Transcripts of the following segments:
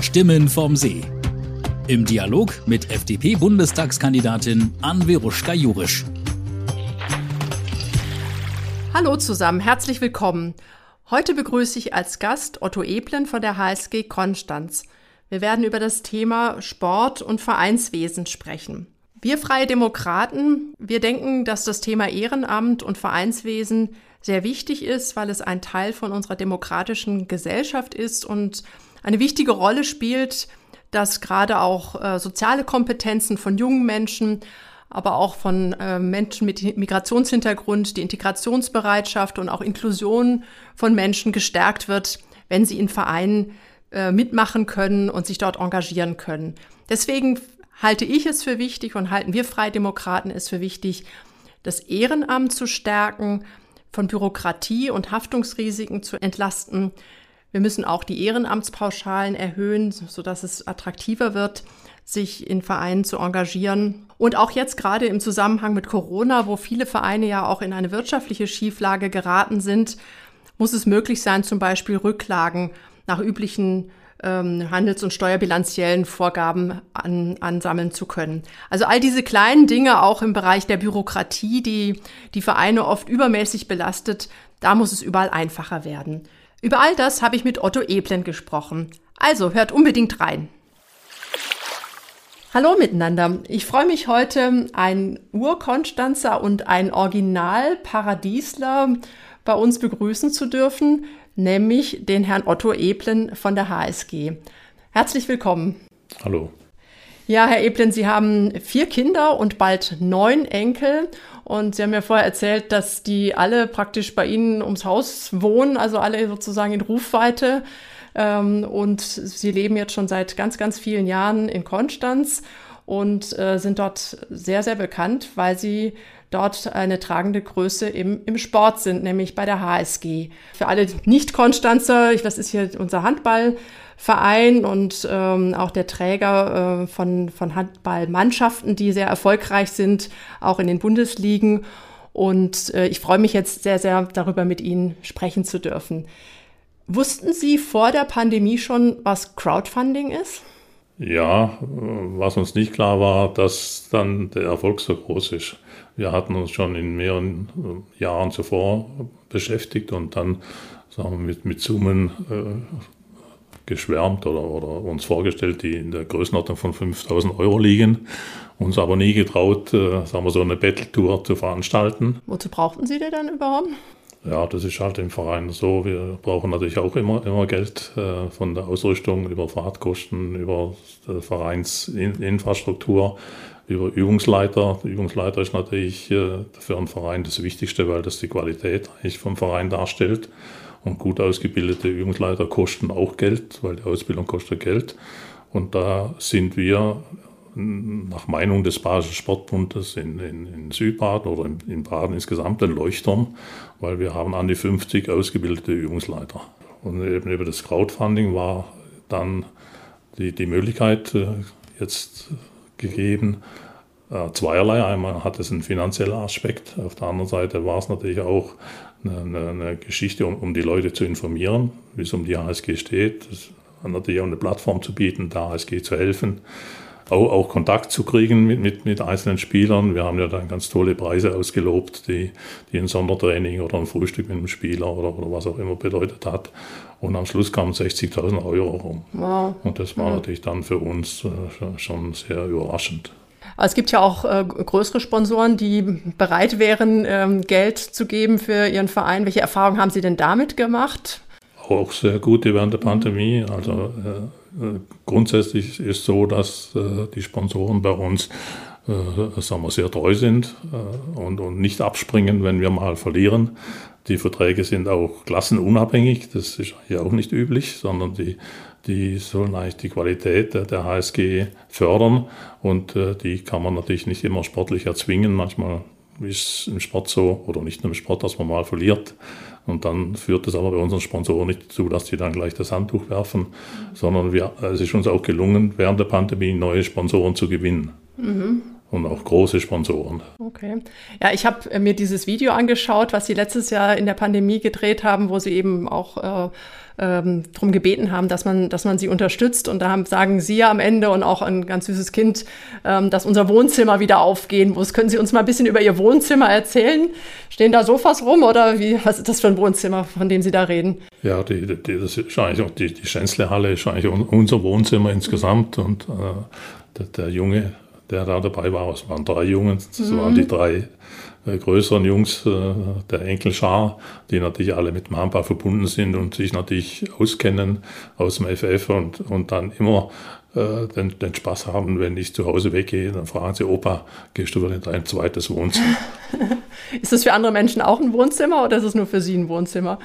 Stimmen vom See. Im Dialog mit FDP-Bundestagskandidatin Anveruschka Jurisch. Hallo zusammen, herzlich willkommen. Heute begrüße ich als Gast Otto Eblen von der HSG Konstanz. Wir werden über das Thema Sport und Vereinswesen sprechen. Wir Freie Demokraten, wir denken, dass das Thema Ehrenamt und Vereinswesen sehr wichtig ist, weil es ein Teil von unserer demokratischen Gesellschaft ist und eine wichtige Rolle spielt, dass gerade auch äh, soziale Kompetenzen von jungen Menschen, aber auch von äh, Menschen mit Migrationshintergrund, die Integrationsbereitschaft und auch Inklusion von Menschen gestärkt wird, wenn sie in Vereinen äh, mitmachen können und sich dort engagieren können. Deswegen halte ich es für wichtig und halten wir Freidemokraten es für wichtig, das Ehrenamt zu stärken, von Bürokratie und Haftungsrisiken zu entlasten. Wir müssen auch die Ehrenamtspauschalen erhöhen, sodass es attraktiver wird, sich in Vereinen zu engagieren. Und auch jetzt gerade im Zusammenhang mit Corona, wo viele Vereine ja auch in eine wirtschaftliche Schieflage geraten sind, muss es möglich sein, zum Beispiel Rücklagen nach üblichen ähm, handels- und steuerbilanziellen Vorgaben an, ansammeln zu können. Also all diese kleinen Dinge auch im Bereich der Bürokratie, die die Vereine oft übermäßig belastet, da muss es überall einfacher werden. Über all das habe ich mit Otto Eblen gesprochen. Also hört unbedingt rein. Hallo miteinander. Ich freue mich heute, ein Urkonstanzer und ein Original-Paradiesler bei uns begrüßen zu dürfen nämlich den Herrn Otto Eblen von der HSG. Herzlich willkommen. Hallo. Ja, Herr Eblen, Sie haben vier Kinder und bald neun Enkel. Und Sie haben ja vorher erzählt, dass die alle praktisch bei Ihnen ums Haus wohnen, also alle sozusagen in Rufweite. Ähm, und Sie leben jetzt schon seit ganz, ganz vielen Jahren in Konstanz und äh, sind dort sehr, sehr bekannt, weil Sie dort eine tragende Größe im, im Sport sind, nämlich bei der HSG. Für alle Nicht-Konstanzer, das ist hier unser Handballverein und ähm, auch der Träger äh, von, von Handballmannschaften, die sehr erfolgreich sind, auch in den Bundesligen. Und äh, ich freue mich jetzt sehr, sehr darüber, mit Ihnen sprechen zu dürfen. Wussten Sie vor der Pandemie schon, was Crowdfunding ist? Ja, was uns nicht klar war, dass dann der Erfolg so groß ist. Wir hatten uns schon in mehreren äh, Jahren zuvor beschäftigt und dann sagen wir, mit, mit Summen äh, geschwärmt oder, oder uns vorgestellt, die in der Größenordnung von 5000 Euro liegen. Uns aber nie getraut, äh, sagen wir so eine Battle-Tour zu veranstalten. Wozu brauchten Sie denn dann überhaupt? Ja, das ist halt im Verein so. Wir brauchen natürlich auch immer, immer Geld äh, von der Ausrüstung über Fahrtkosten, über Vereinsinfrastruktur, über Übungsleiter. Der Übungsleiter ist natürlich äh, für einen Verein das Wichtigste, weil das die Qualität eigentlich vom Verein darstellt. Und gut ausgebildete Übungsleiter kosten auch Geld, weil die Ausbildung kostet Geld. Und da sind wir nach Meinung des Badischen Sportbundes in, in, in Südbaden oder in, in, Baden insgesamt ein Leuchtturm, weil wir haben an die 50 ausgebildete Übungsleiter. Und eben über das Crowdfunding war dann die, die Möglichkeit äh, jetzt gegeben, äh, zweierlei. Einmal hat es einen finanziellen Aspekt, auf der anderen Seite war es natürlich auch eine, eine Geschichte, um, um, die Leute zu informieren, wie es um die HSG steht. Das natürlich auch eine Plattform zu bieten, der HSG zu helfen auch, auch Kontakt zu kriegen mit, mit, mit einzelnen Spielern. Wir haben ja dann ganz tolle Preise ausgelobt, die, die ein Sondertraining oder ein Frühstück mit einem Spieler oder, oder was auch immer bedeutet hat. Und am Schluss kamen 60.000 Euro rum. Wow. Und das war ja. natürlich dann für uns äh, schon sehr überraschend. es gibt ja auch äh, größere Sponsoren, die bereit wären, ähm, Geld zu geben für ihren Verein. Welche Erfahrungen haben Sie denn damit gemacht? Auch sehr gute während der Pandemie. Also äh, grundsätzlich ist so, dass äh, die Sponsoren bei uns äh, sagen wir, sehr treu sind äh, und, und nicht abspringen, wenn wir mal verlieren. Die Verträge sind auch klassenunabhängig, das ist ja auch nicht üblich, sondern die, die sollen eigentlich die Qualität der, der HSG fördern und äh, die kann man natürlich nicht immer sportlich erzwingen. Manchmal ist im Sport so, oder nicht nur im Sport, dass man mal verliert. Und dann führt es aber bei unseren Sponsoren nicht dazu, dass die dann gleich das Handtuch werfen, sondern wir, es ist uns auch gelungen, während der Pandemie neue Sponsoren zu gewinnen. Mhm. und auch große Sponsoren. Okay. Ja, ich habe mir dieses Video angeschaut, was Sie letztes Jahr in der Pandemie gedreht haben, wo Sie eben auch äh, ähm, darum gebeten haben, dass man, dass man sie unterstützt. Und da haben, sagen Sie ja am Ende und auch ein ganz süßes Kind, ähm, dass unser Wohnzimmer wieder aufgehen muss. Können Sie uns mal ein bisschen über Ihr Wohnzimmer erzählen? Stehen da Sofas rum oder wie, was ist das für ein Wohnzimmer, von dem Sie da reden? Ja, die, die, das ist eigentlich auch die, die Schänzle-Halle ist eigentlich unser Wohnzimmer insgesamt. Und äh, der, der Junge, der da dabei war, es waren drei Jungen, das mhm. waren die drei größeren Jungs äh, der Enkelschar, die natürlich alle mit dem Handball verbunden sind und sich natürlich auskennen aus dem FF und, und dann immer äh, den, den Spaß haben, wenn ich zu Hause weggehe, dann fragen sie, Opa, gehst du wieder in dein zweites Wohnzimmer? ist das für andere Menschen auch ein Wohnzimmer oder ist es nur für Sie ein Wohnzimmer?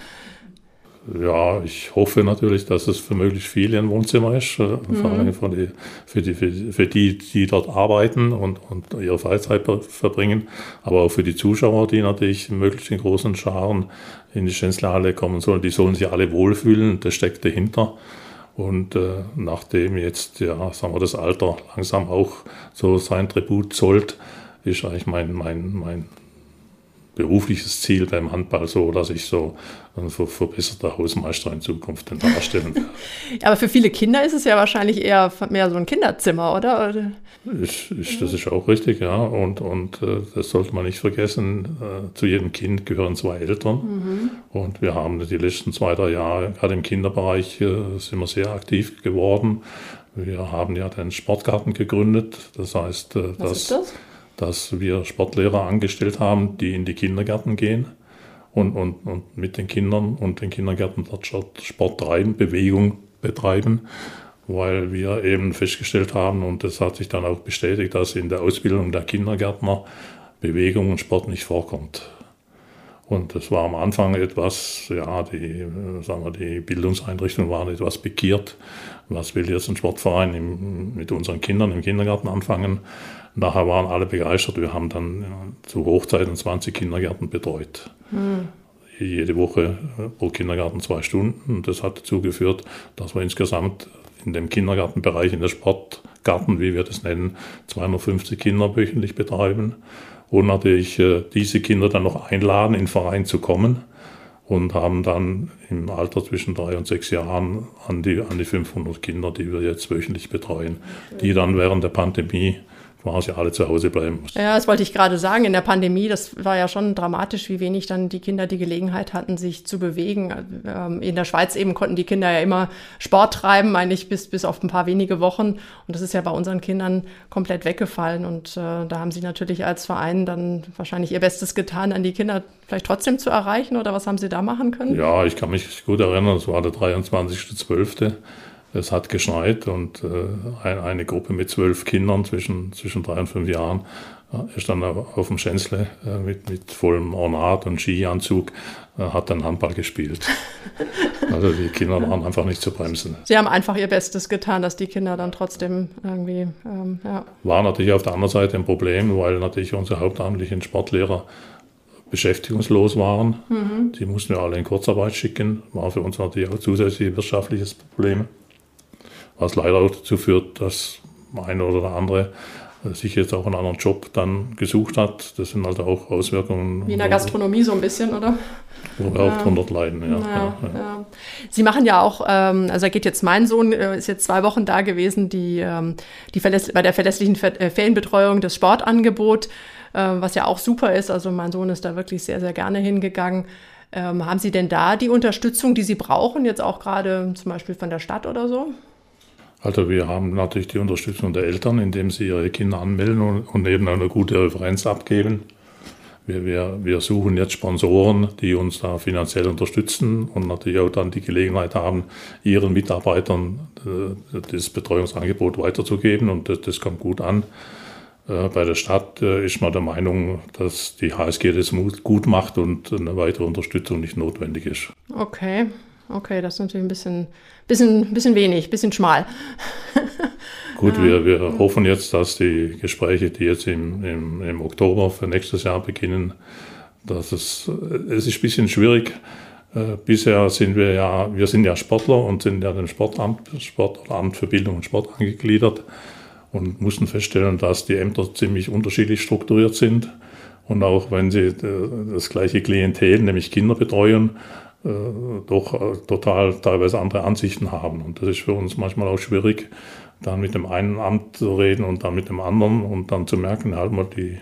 Ja, ich hoffe natürlich, dass es für möglichst viele ein Wohnzimmer ist, äh, mhm. vor allem für die, für, die, für die, die dort arbeiten und, und ihre Freizeit verbringen, aber auch für die Zuschauer, die natürlich möglichst in großen Scharen in die Schänzlerhalle kommen sollen. Die sollen sich alle wohlfühlen, das steckt dahinter. Und äh, nachdem jetzt, ja, sagen wir, das Alter langsam auch so sein Tribut zollt, ist eigentlich mein, mein, mein berufliches Ziel beim Handball so, dass ich so ein verbesserter Hausmeister in Zukunft darstellen werde. Aber für viele Kinder ist es ja wahrscheinlich eher mehr so ein Kinderzimmer, oder? Ist, ist, das ist auch richtig, ja. Und, und äh, das sollte man nicht vergessen. Äh, zu jedem Kind gehören zwei Eltern. Mhm. Und wir haben die letzten zwei, drei Jahre, gerade im Kinderbereich, äh, sind wir sehr aktiv geworden. Wir haben ja den Sportgarten gegründet. Das heißt, äh, Was ist das? Dass wir Sportlehrer angestellt haben, die in die Kindergärten gehen und, und, und mit den Kindern und den Kindergärten dort Sport treiben, Bewegung betreiben, weil wir eben festgestellt haben, und das hat sich dann auch bestätigt, dass in der Ausbildung der Kindergärtner Bewegung und Sport nicht vorkommt. Und das war am Anfang etwas, ja, die, sagen wir, die Bildungseinrichtungen waren etwas pikiert. Was will jetzt ein Sportverein im, mit unseren Kindern im Kindergarten anfangen? Nachher waren alle begeistert. Wir haben dann ja, zu Hochzeiten 20 Kindergärten betreut. Mhm. Jede Woche äh, pro Kindergarten zwei Stunden. Und das hat dazu geführt, dass wir insgesamt in dem Kindergartenbereich, in der Sportgarten, wie wir das nennen, 250 Kinder wöchentlich betreiben. Und natürlich äh, diese Kinder dann noch einladen, in den Verein zu kommen und haben dann im Alter zwischen drei und sechs Jahren an die, an die 500 Kinder, die wir jetzt wöchentlich betreuen, die dann während der Pandemie quasi alle zu Hause bleiben mussten. Ja, das wollte ich gerade sagen. In der Pandemie, das war ja schon dramatisch, wie wenig dann die Kinder die Gelegenheit hatten, sich zu bewegen. Ähm, in der Schweiz eben konnten die Kinder ja immer Sport treiben, eigentlich bis, bis auf ein paar wenige Wochen. Und das ist ja bei unseren Kindern komplett weggefallen. Und äh, da haben sie natürlich als Verein dann wahrscheinlich ihr Bestes getan, an die Kinder vielleicht trotzdem zu erreichen. Oder was haben sie da machen können? Ja, ich kann mich gut erinnern, es war der 23.12. Es hat geschneit und äh, eine Gruppe mit zwölf Kindern zwischen, zwischen drei und fünf Jahren äh, ist dann auf dem Schänzle äh, mit, mit vollem Ornat und Skianzug, äh, hat dann Handball gespielt. Also die Kinder waren einfach nicht zu bremsen. Sie haben einfach ihr Bestes getan, dass die Kinder dann trotzdem irgendwie, ähm, ja. War natürlich auf der anderen Seite ein Problem, weil natürlich unsere hauptamtlichen Sportlehrer beschäftigungslos waren. Mhm. Die mussten wir alle in Kurzarbeit schicken. War für uns natürlich auch zusätzliches wirtschaftliches Problem was leider auch dazu führt, dass eine oder der andere sich jetzt auch einen anderen Job dann gesucht hat. Das sind halt auch Auswirkungen. Wie in der Gastronomie so ein bisschen, oder? Wo wir ja. auch drunter leiden, ja. Ja, ja. Sie machen ja auch, ähm, also da geht jetzt mein Sohn, äh, ist jetzt zwei Wochen da gewesen, die, ähm, die bei der verlässlichen äh, Ferienbetreuung des Sportangebot, äh, was ja auch super ist. Also mein Sohn ist da wirklich sehr, sehr gerne hingegangen. Ähm, haben Sie denn da die Unterstützung, die Sie brauchen, jetzt auch gerade zum Beispiel von der Stadt oder so? Also wir haben natürlich die Unterstützung der Eltern, indem sie ihre Kinder anmelden und, und eben eine gute Referenz abgeben. Wir, wir, wir suchen jetzt Sponsoren, die uns da finanziell unterstützen und natürlich auch dann die Gelegenheit haben, ihren Mitarbeitern äh, das Betreuungsangebot weiterzugeben und das, das kommt gut an. Äh, bei der Stadt äh, ist man der Meinung, dass die HSG das gut macht und eine weitere Unterstützung nicht notwendig ist. Okay, okay, das ist natürlich ein bisschen, bisschen, bisschen wenig, bisschen schmal. Gut, wir, wir hoffen jetzt, dass die Gespräche, die jetzt im, im, im Oktober für nächstes Jahr beginnen, dass es, es ist ein bisschen schwierig. Äh, bisher sind wir ja, wir sind ja Sportler und sind ja dem Sportamt, Sportamt für Bildung und Sport angegliedert. und mussten feststellen, dass die Ämter ziemlich unterschiedlich strukturiert sind. Und auch wenn sie äh, das gleiche Klientel, nämlich Kinder betreuen, äh, doch äh, total teilweise andere Ansichten haben. Und das ist für uns manchmal auch schwierig, dann mit dem einen Amt zu reden und dann mit dem anderen und dann zu merken, halt mal, die,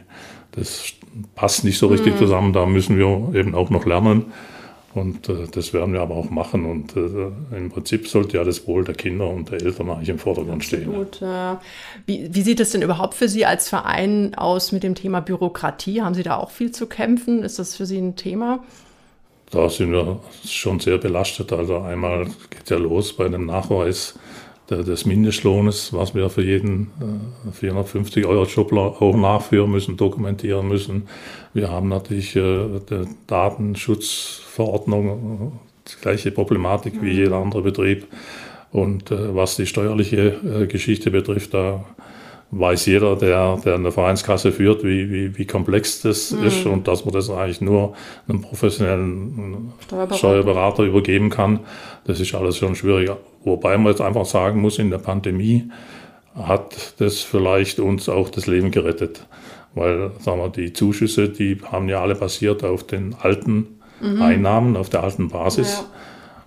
das passt nicht so richtig mhm. zusammen, da müssen wir eben auch noch lernen. Und äh, das werden wir aber auch machen. Und äh, im Prinzip sollte ja das Wohl der Kinder und der Eltern eigentlich im Vordergrund stehen. Gut. Äh, wie, wie sieht es denn überhaupt für Sie als Verein aus mit dem Thema Bürokratie? Haben Sie da auch viel zu kämpfen? Ist das für Sie ein Thema? Da sind wir schon sehr belastet. Also einmal geht ja los bei dem Nachweis des Mindestlohnes, was wir für jeden 450 äh, Euro Job auch nachführen müssen, dokumentieren müssen. Wir haben natürlich äh, die Datenschutzverordnung, die gleiche Problematik wie jeder andere Betrieb. Und äh, was die steuerliche Geschichte betrifft, da weiß jeder, der, der eine Vereinskasse führt, wie, wie, wie komplex das mhm. ist und dass man das eigentlich nur einem professionellen Steuerberater. Steuerberater übergeben kann. Das ist alles schon schwieriger. Wobei man jetzt einfach sagen muss, in der Pandemie hat das vielleicht uns auch das Leben gerettet. Weil, sagen wir, die Zuschüsse, die haben ja alle basiert auf den alten mhm. Einnahmen, auf der alten Basis. Ja.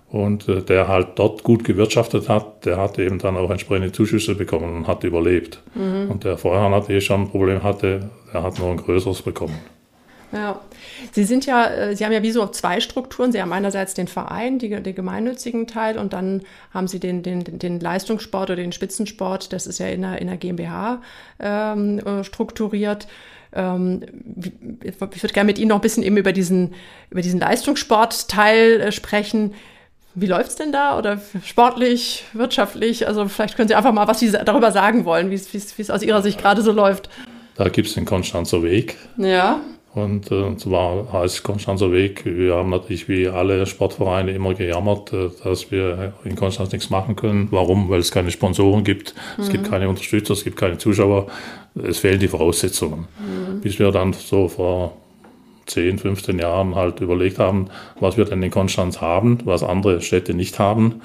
Und äh, der halt dort gut gewirtschaftet hat, der hat eben dann auch entsprechende Zuschüsse bekommen und hat überlebt. Mhm. Und der vorher natürlich schon ein Problem hatte, der hat nur ein größeres bekommen. Ja, Sie sind ja, äh, Sie haben ja wie so zwei Strukturen. Sie haben einerseits den Verein, die, den gemeinnützigen Teil, und dann haben Sie den, den, den Leistungssport oder den Spitzensport. Das ist ja in der, in der GmbH ähm, äh, strukturiert. Ähm, ich würde gerne mit Ihnen noch ein bisschen eben über diesen, über diesen Leistungssportteil sprechen. Wie läuft es denn da? Oder sportlich, wirtschaftlich? Also vielleicht können Sie einfach mal was Sie darüber sagen wollen, wie es aus Ihrer Sicht gerade so läuft. Da gibt es den Konstanzer Weg. Ja. Und äh, zwar heißt Konstanzer Weg, wir haben natürlich wie alle Sportvereine immer gejammert, äh, dass wir in Konstanz nichts machen können. Warum? Weil es keine Sponsoren gibt, mhm. es gibt mhm. keine Unterstützer, es gibt keine Zuschauer, es fehlen die Voraussetzungen. Mhm. Bis wir dann so vor 10, 15 Jahren halt überlegt haben, was wir denn in Konstanz haben, was andere Städte nicht haben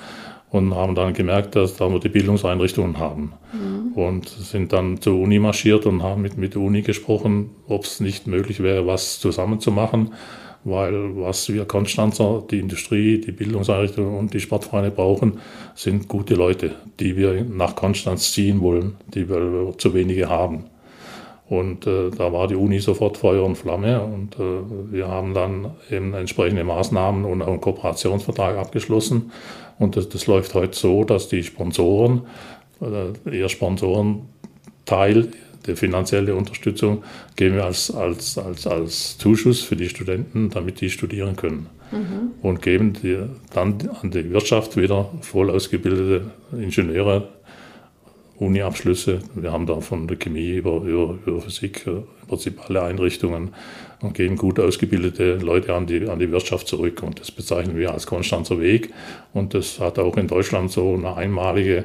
und haben dann gemerkt, dass da wir die Bildungseinrichtungen haben. Mhm. Und sind dann zur Uni marschiert und haben mit, mit der Uni gesprochen, ob es nicht möglich wäre, was zusammenzumachen, weil was wir Konstanzer, die Industrie, die Bildungseinrichtungen und die Sportvereine brauchen, sind gute Leute, die wir nach Konstanz ziehen wollen, die wir zu wenige haben. Und äh, da war die Uni sofort Feuer und Flamme und äh, wir haben dann eben entsprechende Maßnahmen und auch einen Kooperationsvertrag abgeschlossen. Und das, das läuft heute so, dass die Sponsoren, äh, ihr Sponsorenteil, die finanzielle Unterstützung, geben wir als, als, als, als Zuschuss für die Studenten, damit die studieren können. Mhm. Und geben die, dann an die Wirtschaft wieder voll ausgebildete Ingenieure Uni-Abschlüsse. Wir haben da von der Chemie über, über, über Physik äh, im Prinzip alle Einrichtungen und geben gut ausgebildete Leute an die, an die Wirtschaft zurück. Und das bezeichnen wir als Konstanzer Weg. Und das hat auch in Deutschland so eine einmalige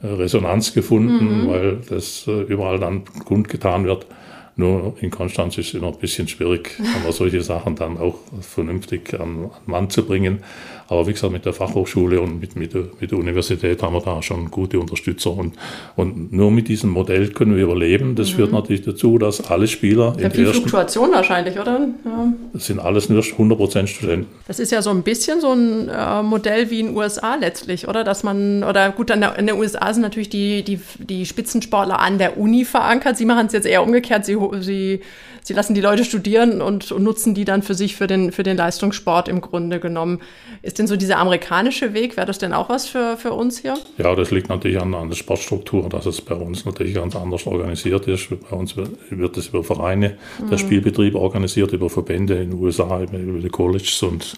äh, Resonanz gefunden, mhm. weil das äh, überall dann kundgetan wird. Nur in Konstanz ist es immer ein bisschen schwierig, aber solche Sachen dann auch vernünftig an, an Mann zu bringen. Aber wie gesagt, mit der Fachhochschule und mit, mit, mit der Universität haben wir da schon gute Unterstützer. Und, und nur mit diesem Modell können wir überleben. Das mhm. führt natürlich dazu, dass alle Spieler. Ja, viel ersten, Fluktuation wahrscheinlich, oder? Ja. Das sind alles nur 100% Studenten. Das ist ja so ein bisschen so ein äh, Modell wie in den USA letztlich, oder? Dass man, oder gut, in den USA sind natürlich die, die, die Spitzensportler an der Uni verankert. Sie machen es jetzt eher umgekehrt. Sie, sie sie lassen die Leute studieren und, und, nutzen die dann für sich für den, für den Leistungssport im Grunde genommen. Ist denn so dieser amerikanische Weg, wäre das denn auch was für, für uns hier? Ja, das liegt natürlich an, an der Sportstruktur, dass es bei uns natürlich ganz anders organisiert ist. Bei uns wird es über Vereine, mhm. der Spielbetrieb organisiert, über Verbände in den USA, über die Colleges und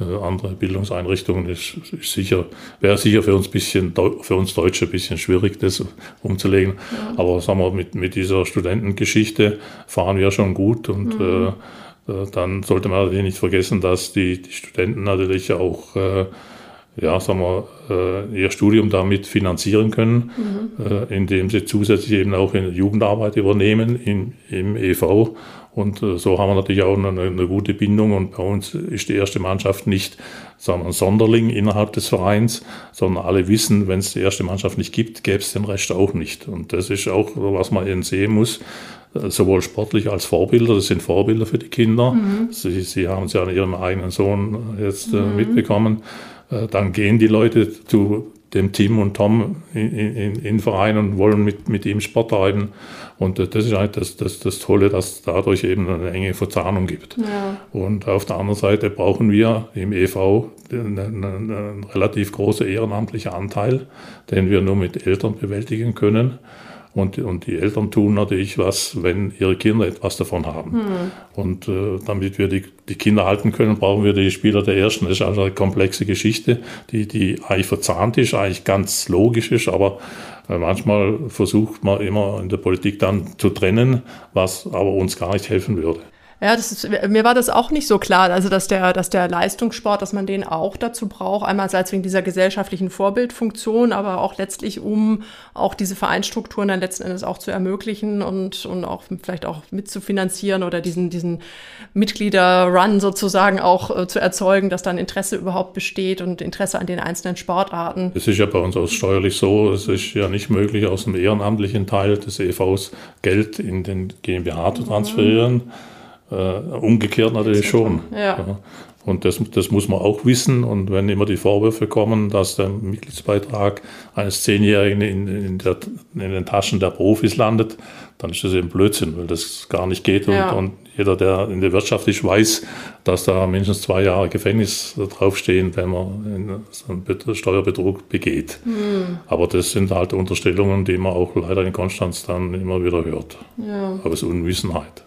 äh, andere Bildungseinrichtungen. Das ist sicher, wäre sicher für uns bisschen, für uns Deutsche ein bisschen schwierig, das umzulegen. Ja. Aber sagen wir, mit, mit dieser Studentengeschichte fahren wir schon gut und mhm. äh, dann sollte man natürlich nicht vergessen, dass die, die Studenten natürlich auch äh, ja, sagen wir, äh, ihr Studium damit finanzieren können, mhm. äh, indem sie zusätzlich eben auch in Jugendarbeit übernehmen im, im EV. Und äh, so haben wir natürlich auch eine, eine, gute Bindung. Und bei uns ist die erste Mannschaft nicht sagen wir, ein Sonderling innerhalb des Vereins, sondern alle wissen, wenn es die erste Mannschaft nicht gibt, gäbe es den Rest auch nicht. Und das ist auch, was man eben sehen muss, äh, sowohl sportlich als Vorbilder, das sind Vorbilder für die Kinder. Mhm. Sie, sie haben es ja an ihrem eigenen Sohn jetzt äh, mhm. mitbekommen. Äh, dann gehen die Leute zu dem Tim und Tom in, in, in Verein und wollen mit, mit ihm Sport treiben. Und das ist halt das, das, das Tolle, dass es dadurch eben eine enge Verzahnung gibt. Ja. Und auf der anderen Seite brauchen wir im EV einen, einen relativ großen ehrenamtlichen Anteil, den wir nur mit Eltern bewältigen können. Und, und die Eltern tun natürlich was, wenn ihre Kinder etwas davon haben. Mhm. Und äh, damit wir die, die Kinder halten können, brauchen wir die Spieler der Ersten. Das ist also eine komplexe Geschichte, die, die eigentlich verzahnt ist, eigentlich ganz logisch ist, aber äh, manchmal versucht man immer in der Politik dann zu trennen, was aber uns gar nicht helfen würde. Ja, das ist, mir war das auch nicht so klar, also dass der, dass der Leistungssport, dass man den auch dazu braucht, einmal als wegen dieser gesellschaftlichen Vorbildfunktion, aber auch letztlich, um auch diese Vereinsstrukturen dann letzten Endes auch zu ermöglichen und, und auch vielleicht auch mitzufinanzieren oder diesen, diesen Mitglieder-Run sozusagen auch äh, zu erzeugen, dass dann Interesse überhaupt besteht und Interesse an den einzelnen Sportarten. Es ist ja bei uns auch steuerlich so, es ist ja nicht möglich, aus dem ehrenamtlichen Teil des EVs Geld in den GmbH zu transferieren. Mhm umgekehrt natürlich schon. Ja. Und das, das muss man auch wissen. Und wenn immer die Vorwürfe kommen, dass der Mitgliedsbeitrag eines Zehnjährigen in, in, der, in den Taschen der Profis landet, dann ist das eben Blödsinn, weil das gar nicht geht. Ja. Und, und, jeder, der in der Wirtschaft ist, weiß, dass da mindestens zwei Jahre Gefängnis draufstehen, wenn man so einen Steuerbetrug begeht. Mhm. Aber das sind halt Unterstellungen, die man auch leider in Konstanz dann immer wieder hört. Ja. Aus Unwissenheit.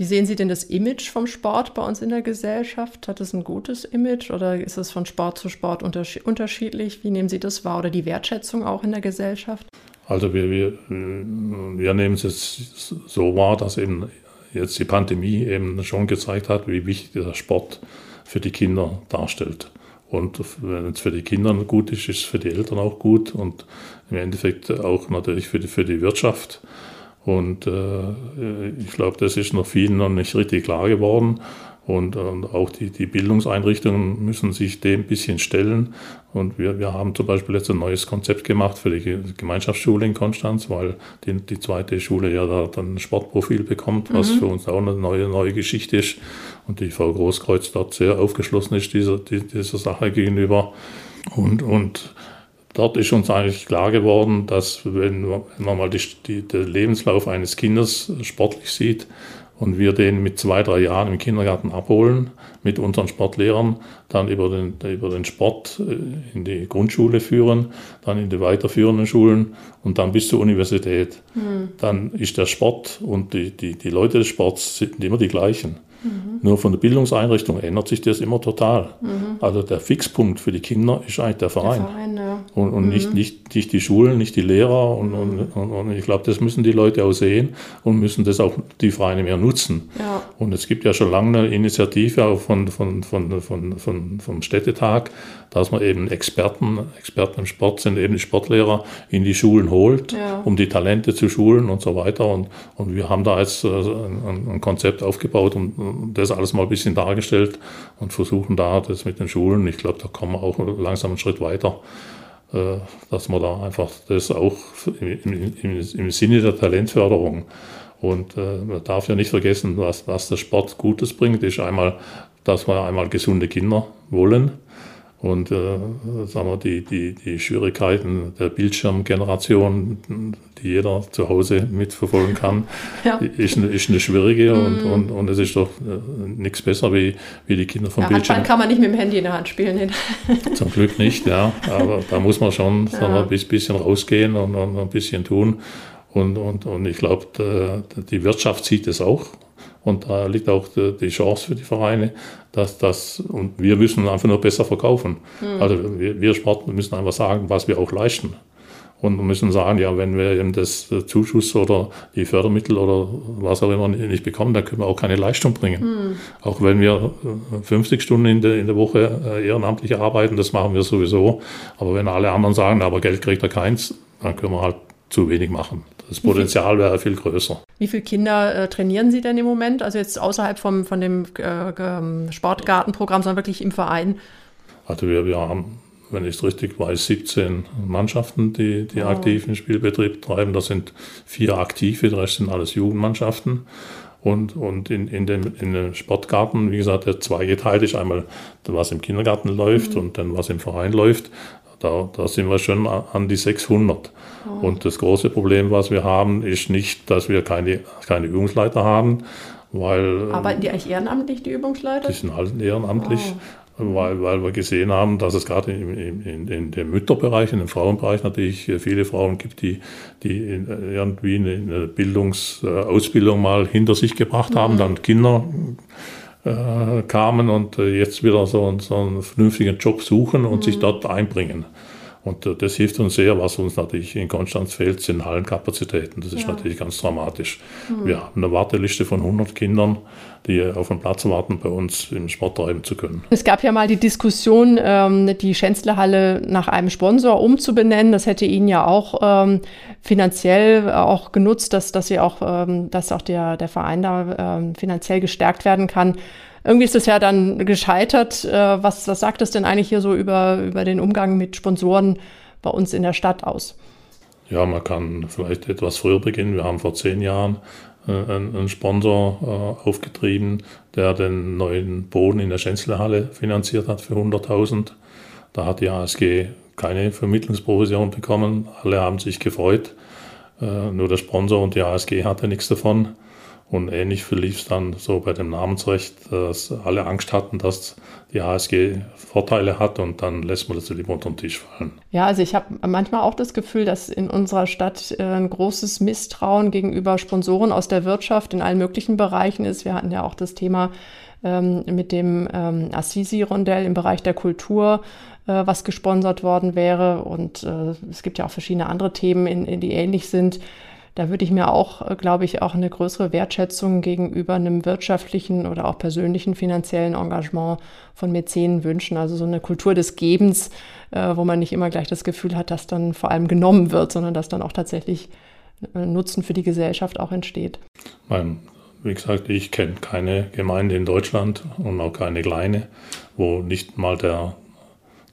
Wie sehen Sie denn das Image vom Sport bei uns in der Gesellschaft? Hat es ein gutes Image oder ist es von Sport zu Sport unterschiedlich? Wie nehmen Sie das wahr oder die Wertschätzung auch in der Gesellschaft? Also wir, wir, wir nehmen es jetzt so wahr, dass eben jetzt die Pandemie eben schon gezeigt hat, wie wichtig der Sport für die Kinder darstellt. Und wenn es für die Kinder gut ist, ist es für die Eltern auch gut und im Endeffekt auch natürlich für die, für die Wirtschaft. Und äh, ich glaube, das ist noch vielen noch nicht richtig klar geworden. Und, und auch die, die Bildungseinrichtungen müssen sich dem ein bisschen stellen. Und wir, wir haben zum Beispiel jetzt ein neues Konzept gemacht für die Gemeinschaftsschule in Konstanz, weil die, die zweite Schule ja da dann ein Sportprofil bekommt, was mhm. für uns auch eine neue, neue Geschichte ist. Und die Frau Großkreuz dort sehr aufgeschlossen ist dieser, dieser Sache gegenüber. Und, und dort ist uns eigentlich klar geworden, dass wenn man mal die, die, den Lebenslauf eines Kindes sportlich sieht und wir den mit zwei, drei Jahren im Kindergarten abholen, mit unseren Sportlehrern, dann über den, über den Sport äh, in die Grundschule führen, dann in die weiterführenden Schulen und dann bis zur Universität, mhm. dann ist der Sport und die, die, die Leute des Sports sind immer die gleichen. Mhm. Nur von der Bildungseinrichtung ändert sich das immer total. Mhm. Also der Fixpunkt für die Kinder ist eigentlich der Verein. Der Verein ja. Und, und mhm. nicht, nicht, nicht die Schulen, nicht die Lehrer. Und, und, und ich glaube, das müssen die Leute auch sehen und müssen das auch die Vereine mehr nutzen. Ja. Und es gibt ja schon lange eine Initiative auch von, von, von, von, von, vom Städtetag, dass man eben Experten, Experten im Sport sind, eben die Sportlehrer in die Schulen holt, ja. um die Talente zu schulen und so weiter. Und, und wir haben da jetzt äh, ein, ein Konzept aufgebaut und das alles mal ein bisschen dargestellt und versuchen da das mit den Schulen, ich glaube, da kommen wir auch langsam einen Schritt weiter, äh, dass man da einfach das auch im, im, im Sinne der Talentförderung und äh, man darf ja nicht vergessen, was, was der Sport Gutes bringt, ist einmal, dass wir einmal gesunde Kinder wollen und äh, sagen wir, die, die, die Schwierigkeiten der Bildschirmgeneration, die jeder zu Hause mitverfolgen kann, ja. ist, eine, ist eine schwierige mm. und, und, und es ist doch äh, nichts besser wie, wie die Kinder vom ja, Bildschirm. Handball kann man nicht mit dem Handy in der Hand spielen. Zum Glück nicht, ja. Aber da muss man schon ja. sagen wir, ein bisschen rausgehen und, und ein bisschen tun. Und, und, und ich glaube, die Wirtschaft sieht es auch. Und da liegt auch die Chance für die Vereine, dass das, und wir müssen einfach nur besser verkaufen. Mhm. Also wir, wir Sportler müssen einfach sagen, was wir auch leisten. und müssen sagen, ja, wenn wir eben das Zuschuss oder die Fördermittel oder was auch immer nicht bekommen, dann können wir auch keine Leistung bringen. Mhm. Auch wenn wir 50 Stunden in der, in der Woche ehrenamtlich arbeiten, das machen wir sowieso. Aber wenn alle anderen sagen, aber Geld kriegt er keins, dann können wir halt zu wenig machen. Das Potenzial wäre viel größer. Wie viele Kinder äh, trainieren Sie denn im Moment? Also jetzt außerhalb vom, von dem äh, Sportgartenprogramm, sondern wirklich im Verein? Also wir, wir haben, wenn ich es richtig weiß, 17 Mannschaften, die, die oh. aktiv den Spielbetrieb treiben. Das sind vier aktive, der Rest sind alles Jugendmannschaften. Und, und in, in, dem, in dem Sportgarten, wie gesagt, der zweigeteilt ist einmal, was im Kindergarten läuft mhm. und dann was im Verein läuft. Da, da sind wir schon an die 600. Oh. Und das große Problem, was wir haben, ist nicht, dass wir keine, keine Übungsleiter haben, weil... Arbeiten die eigentlich ehrenamtlich, die Übungsleiter? Die sind halt ehrenamtlich. Oh weil, weil wir gesehen haben, dass es gerade in, in, in dem Mütterbereich, in dem Frauenbereich natürlich viele Frauen gibt, die, die irgendwie eine Bildungsausbildung mal hinter sich gebracht haben, mhm. dann Kinder äh, kamen und jetzt wieder so, so einen vernünftigen Job suchen und mhm. sich dort einbringen. Und äh, das hilft uns sehr. Was uns natürlich in Konstanz fehlt, sind Hallenkapazitäten. Das ist ja. natürlich ganz dramatisch. Mhm. Wir haben eine Warteliste von 100 Kindern, die auf einen Platz warten, bei uns im Sport treiben zu können. Es gab ja mal die Diskussion, ähm, die Schänzlerhalle nach einem Sponsor umzubenennen. Das hätte Ihnen ja auch ähm, finanziell auch genutzt, dass, dass, Sie auch, ähm, dass auch der, der Verein da finanziell gestärkt werden kann. Irgendwie ist es ja dann gescheitert. Äh, was, was sagt es denn eigentlich hier so über, über den Umgang mit Sponsoren bei uns in der Stadt aus? Ja, man kann vielleicht etwas früher beginnen. Wir haben vor zehn Jahren äh, einen Sponsor äh, aufgetrieben, der den neuen Boden in der Schänzlerhalle finanziert hat für 100.000. Da hat die ASG keine Vermittlungsprovision bekommen. Alle haben sich gefreut. Nur der Sponsor und die ASG hatte nichts davon. Und ähnlich verlief es dann so bei dem Namensrecht, dass alle Angst hatten, dass die HSG Vorteile hat und dann lässt man das lieber unter den Tisch fallen. Ja, also ich habe manchmal auch das Gefühl, dass in unserer Stadt äh, ein großes Misstrauen gegenüber Sponsoren aus der Wirtschaft in allen möglichen Bereichen ist. Wir hatten ja auch das Thema ähm, mit dem ähm, Assisi-Rondell im Bereich der Kultur, äh, was gesponsert worden wäre. Und äh, es gibt ja auch verschiedene andere Themen, in, in die ähnlich sind da würde ich mir auch, äh, glaube ich, auch eine größere Wertschätzung gegenüber einem wirtschaftlichen oder auch persönlichen finanziellen Engagement von Mäzenen wünschen. Also so eine Kultur des Gebens, äh, wo man nicht immer gleich das Gefühl hat, dass dann vor allem genommen wird, sondern dass dann auch tatsächlich äh, Nutzen für die Gesellschaft auch entsteht. Mein, wie gesagt, ich kenne keine Gemeinde in Deutschland und auch keine kleine, wo nicht mal der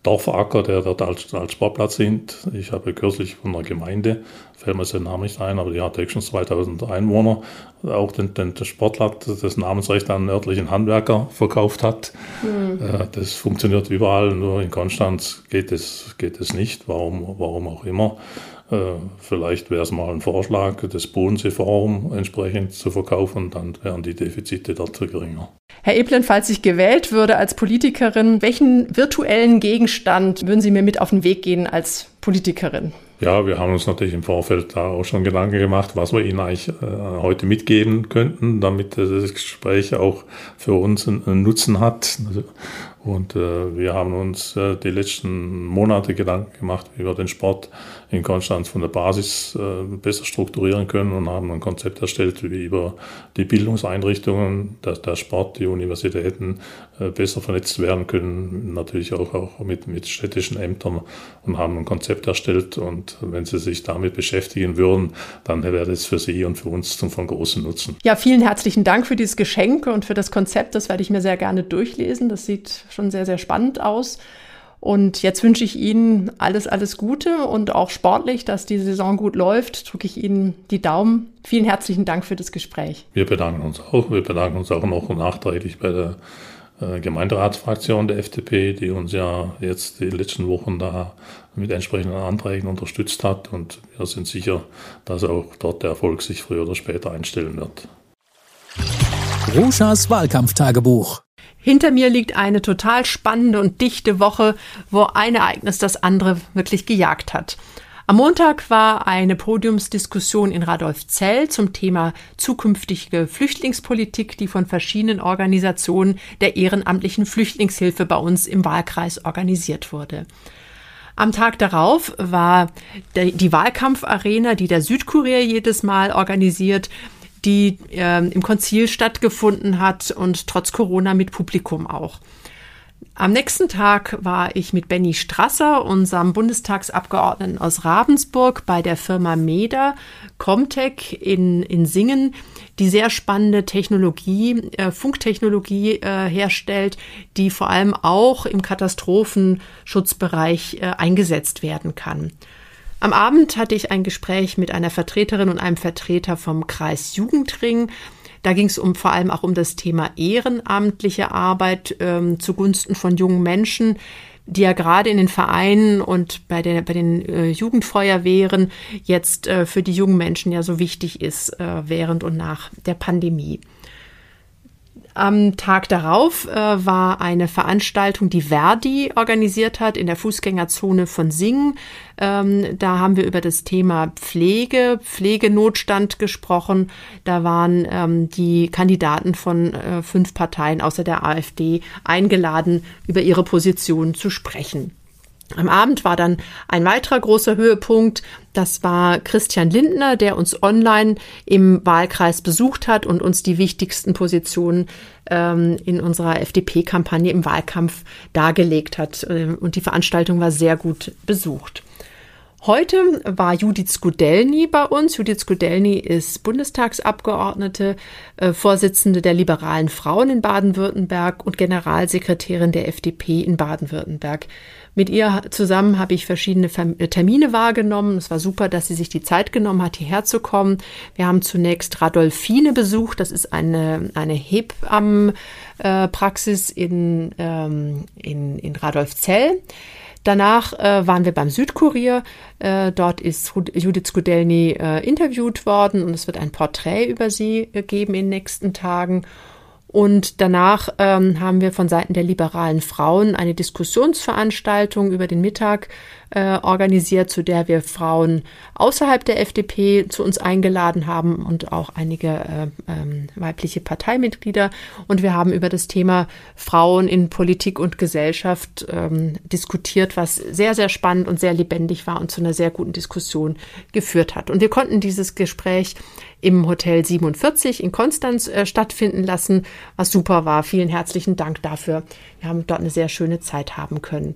Dorfacker, der dort als, als Sportplatz sind. Ich habe kürzlich von einer Gemeinde, fällt mir der Name nicht ein, aber die hat höchstens 2000 Einwohner, auch den, den, den Sportplatz, das Namensrecht an einen örtlichen Handwerker verkauft hat. Mhm. Das funktioniert überall, nur in Konstanz geht es, geht es nicht, warum, warum auch immer. Äh, vielleicht wäre es mal ein Vorschlag, das Bodensee-Forum entsprechend zu verkaufen, dann wären die Defizite dort geringer. Herr Eblen, falls ich gewählt würde als Politikerin, welchen virtuellen Gegenstand würden Sie mir mit auf den Weg gehen als Politikerin? Ja, wir haben uns natürlich im Vorfeld da auch schon Gedanken gemacht, was wir Ihnen eigentlich äh, heute mitgeben könnten, damit das Gespräch auch für uns einen, Nutzen hat. Also, und äh, wir haben uns äh, die letzten Monate Gedanken gemacht, wie wir den Sport in Konstanz von der Basis äh, besser strukturieren können und haben ein Konzept erstellt, wie über die Bildungseinrichtungen, dass der Sport, die Universitäten äh, besser vernetzt werden können, natürlich auch, mit, mit städtischen Ämtern und haben ein Konzept erstellt. Und wenn Sie sich damit beschäftigen würden, dann wäre das für Sie und für uns zum, von großem Nutzen. Ja, vielen herzlichen Dank für dieses Geschenk und für das Konzept. Das werde ich mir sehr gerne durchlesen. Das sieht schon sehr, sehr spannend aus. Und jetzt wünsche ich Ihnen alles, alles Gute und auch sportlich, dass die Saison gut läuft. Drücke ich Ihnen die Daumen. Vielen herzlichen Dank für das Gespräch. Wir bedanken uns auch. Wir bedanken uns auch noch nachträglich bei der äh, Gemeinderatsfraktion der FDP, die uns ja jetzt die letzten Wochen da mit entsprechenden Anträgen unterstützt hat. Und wir sind sicher, dass auch dort der Erfolg sich früher oder später einstellen wird. Ruschas Wahlkampftagebuch. Hinter mir liegt eine total spannende und dichte Woche, wo ein Ereignis das andere wirklich gejagt hat. Am Montag war eine Podiumsdiskussion in Radolfzell zum Thema zukünftige Flüchtlingspolitik, die von verschiedenen Organisationen der ehrenamtlichen Flüchtlingshilfe bei uns im Wahlkreis organisiert wurde. Am Tag darauf war die Wahlkampfarena, die der Südkurier jedes Mal organisiert, die äh, im Konzil stattgefunden hat und trotz Corona mit Publikum auch. Am nächsten Tag war ich mit Benny Strasser, unserem Bundestagsabgeordneten aus Ravensburg, bei der Firma MEDA Comtech in, in Singen, die sehr spannende Technologie, äh, Funktechnologie äh, herstellt, die vor allem auch im Katastrophenschutzbereich äh, eingesetzt werden kann. Am Abend hatte ich ein Gespräch mit einer Vertreterin und einem Vertreter vom Kreis Jugendring. Da ging es um vor allem auch um das Thema ehrenamtliche Arbeit ähm, zugunsten von jungen Menschen, die ja gerade in den Vereinen und bei, der, bei den äh, Jugendfeuerwehren jetzt äh, für die jungen Menschen ja so wichtig ist äh, während und nach der Pandemie. Am Tag darauf äh, war eine Veranstaltung, die Verdi organisiert hat in der Fußgängerzone von Singen. Ähm, da haben wir über das Thema Pflege, Pflegenotstand gesprochen. Da waren ähm, die Kandidaten von äh, fünf Parteien außer der AfD eingeladen, über ihre Position zu sprechen. Am Abend war dann ein weiterer großer Höhepunkt. Das war Christian Lindner, der uns online im Wahlkreis besucht hat und uns die wichtigsten Positionen ähm, in unserer FDP-Kampagne im Wahlkampf dargelegt hat. Ähm, und die Veranstaltung war sehr gut besucht. Heute war Judith Skudelny bei uns. Judith Skudelny ist Bundestagsabgeordnete, äh, Vorsitzende der liberalen Frauen in Baden-Württemberg und Generalsekretärin der FDP in Baden-Württemberg. Mit ihr zusammen habe ich verschiedene äh, Termine wahrgenommen. Es war super, dass sie sich die Zeit genommen hat, hierher zu kommen. Wir haben zunächst Radolfine besucht. Das ist eine, eine Hebammenpraxis in, ähm, in, in Radolfzell. Danach äh, waren wir beim Südkurier. Äh, dort ist Judith Skudelny äh, interviewt worden und es wird ein Porträt über sie äh, geben in den nächsten Tagen. Und danach ähm, haben wir von Seiten der liberalen Frauen eine Diskussionsveranstaltung über den Mittag äh, organisiert, zu der wir Frauen außerhalb der FDP zu uns eingeladen haben und auch einige äh, ähm, weibliche Parteimitglieder. Und wir haben über das Thema Frauen in Politik und Gesellschaft ähm, diskutiert, was sehr, sehr spannend und sehr lebendig war und zu einer sehr guten Diskussion geführt hat. Und wir konnten dieses Gespräch im Hotel 47 in Konstanz äh, stattfinden lassen, was super war. Vielen herzlichen Dank dafür. Wir haben dort eine sehr schöne Zeit haben können.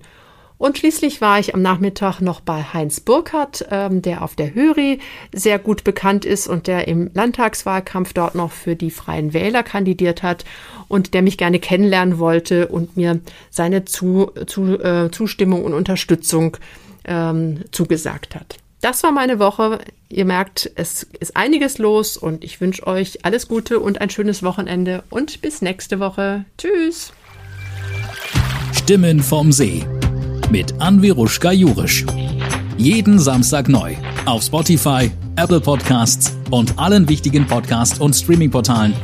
Und schließlich war ich am Nachmittag noch bei Heinz Burkhardt, ähm, der auf der Höri sehr gut bekannt ist und der im Landtagswahlkampf dort noch für die Freien Wähler kandidiert hat und der mich gerne kennenlernen wollte und mir seine zu, zu, äh, Zustimmung und Unterstützung ähm, zugesagt hat. Das war meine Woche. Ihr merkt, es ist einiges los und ich wünsche euch alles Gute und ein schönes Wochenende und bis nächste Woche. Tschüss. Stimmen vom See mit Anviruschka Jurisch. Jeden Samstag neu auf Spotify, Apple Podcasts und allen wichtigen Podcast- und Streaming-Portalen